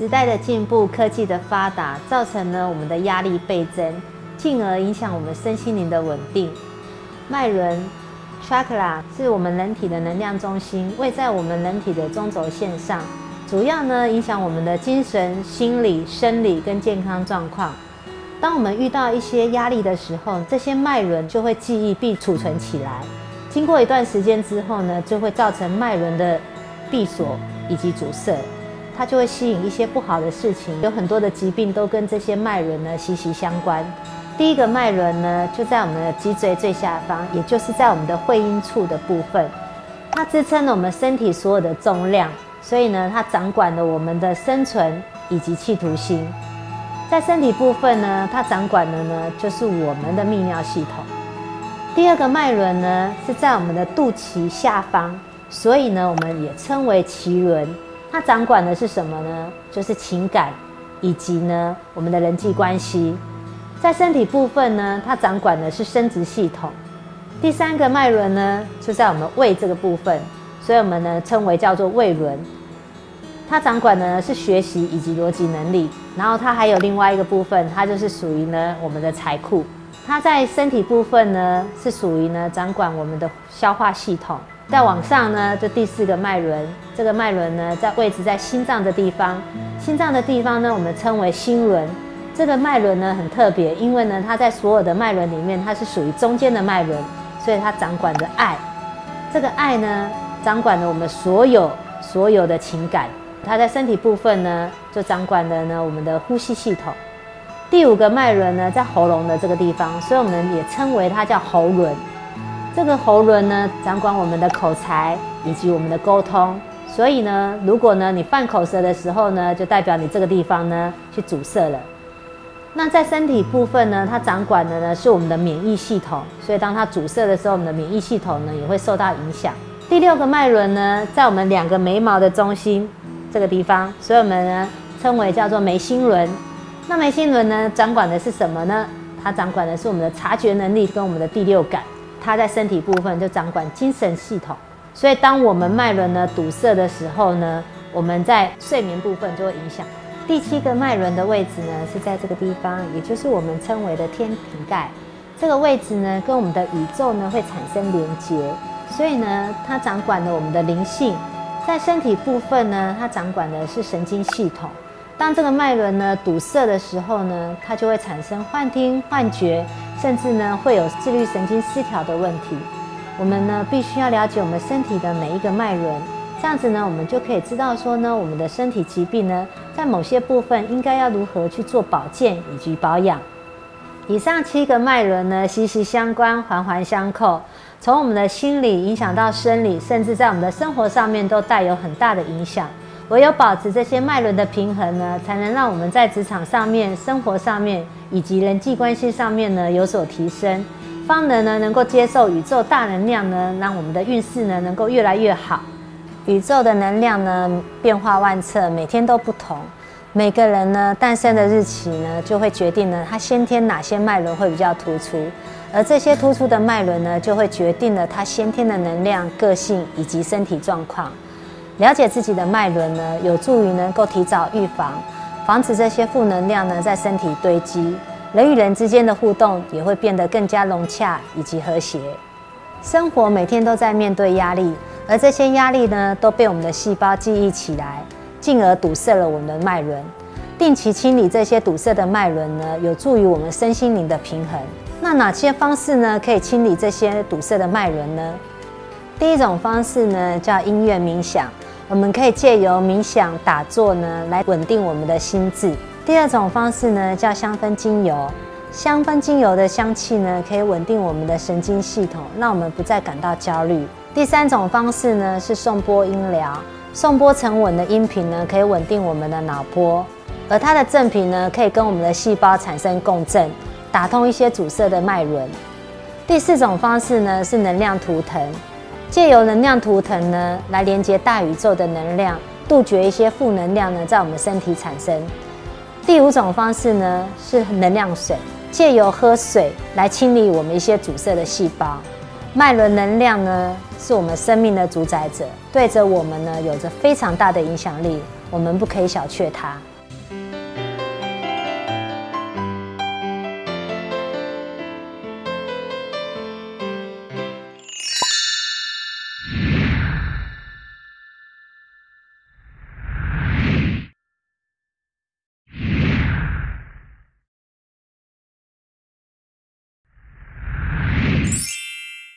时代的进步，科技的发达，造成了我们的压力倍增，进而影响我们身心灵的稳定。脉轮 （chakra） 是我们人体的能量中心，位在我们人体的中轴线上，主要呢影响我们的精神、心理、生理跟健康状况。当我们遇到一些压力的时候，这些脉轮就会记忆并储存起来。经过一段时间之后呢，就会造成脉轮的闭锁以及阻塞。它就会吸引一些不好的事情，有很多的疾病都跟这些脉轮呢息息相关。第一个脉轮呢，就在我们的脊椎最下方，也就是在我们的会阴处的部分，它支撑了我们身体所有的重量，所以呢，它掌管了我们的生存以及企图心。在身体部分呢，它掌管的呢就是我们的泌尿系统。第二个脉轮呢是在我们的肚脐下方，所以呢，我们也称为脐轮。它掌管的是什么呢？就是情感，以及呢我们的人际关系。在身体部分呢，它掌管的是生殖系统。第三个脉轮呢，就在我们胃这个部分，所以我们呢称为叫做胃轮。它掌管的是学习以及逻辑能力。然后它还有另外一个部分，它就是属于呢我们的财库。它在身体部分呢，是属于呢掌管我们的消化系统。再往上呢，这第四个脉轮，这个脉轮呢，在位置在心脏的地方。心脏的地方呢，我们称为心轮。这个脉轮呢，很特别，因为呢，它在所有的脉轮里面，它是属于中间的脉轮，所以它掌管着爱。这个爱呢，掌管了我们所有所有的情感。它在身体部分呢，就掌管了呢我们的呼吸系统。第五个脉轮呢，在喉咙的这个地方，所以我们也称为它叫喉轮。这个喉轮呢，掌管我们的口才以及我们的沟通。所以呢，如果呢你犯口舌的时候呢，就代表你这个地方呢去阻塞了。那在身体部分呢，它掌管的呢是我们的免疫系统。所以当它阻塞的时候，我们的免疫系统呢也会受到影响。第六个脉轮呢，在我们两个眉毛的中心这个地方，所以我们呢称为叫做眉心轮。那眉心轮呢，掌管的是什么呢？它掌管的是我们的察觉能力跟我们的第六感。它在身体部分就掌管精神系统，所以当我们脉轮呢堵塞的时候呢，我们在睡眠部分就会影响。第七个脉轮的位置呢是在这个地方，也就是我们称为的天平盖。这个位置呢跟我们的宇宙呢会产生连接，所以呢它掌管了我们的灵性。在身体部分呢，它掌管的是神经系统。当这个脉轮呢堵塞的时候呢，它就会产生幻听、幻觉，甚至呢会有自律神经失调的问题。我们呢必须要了解我们身体的每一个脉轮，这样子呢我们就可以知道说呢我们的身体疾病呢在某些部分应该要如何去做保健以及保养。以上七个脉轮呢息息相关，环环相扣，从我们的心理影响到生理，甚至在我们的生活上面都带有很大的影响。唯有保持这些脉轮的平衡呢，才能让我们在职场上面、生活上面以及人际关系上面呢有所提升，方能呢能够接受宇宙大能量呢，让我们的运势呢能够越来越好。宇宙的能量呢变化万测，每天都不同。每个人呢诞生的日期呢，就会决定呢他先天哪些脉轮会比较突出，而这些突出的脉轮呢，就会决定了他先天的能量、个性以及身体状况。了解自己的脉轮呢，有助于能够提早预防，防止这些负能量呢在身体堆积。人与人之间的互动也会变得更加融洽以及和谐。生活每天都在面对压力，而这些压力呢都被我们的细胞记忆起来，进而堵塞了我们的脉轮。定期清理这些堵塞的脉轮呢，有助于我们身心灵的平衡。那哪些方式呢可以清理这些堵塞的脉轮呢？第一种方式呢叫音乐冥想。我们可以借由冥想、打坐呢，来稳定我们的心智。第二种方式呢，叫香氛精油。香氛精油的香气呢，可以稳定我们的神经系统，让我们不再感到焦虑。第三种方式呢，是送波音疗。送波沉稳的音频呢，可以稳定我们的脑波，而它的正频呢，可以跟我们的细胞产生共振，打通一些阻塞的脉轮。第四种方式呢，是能量图腾。借由能量图腾呢，来连接大宇宙的能量，杜绝一些负能量呢在我们身体产生。第五种方式呢是能量水，借由喝水来清理我们一些阻塞的细胞。脉轮能量呢是我们生命的主宰者，对着我们呢有着非常大的影响力，我们不可以小觑它。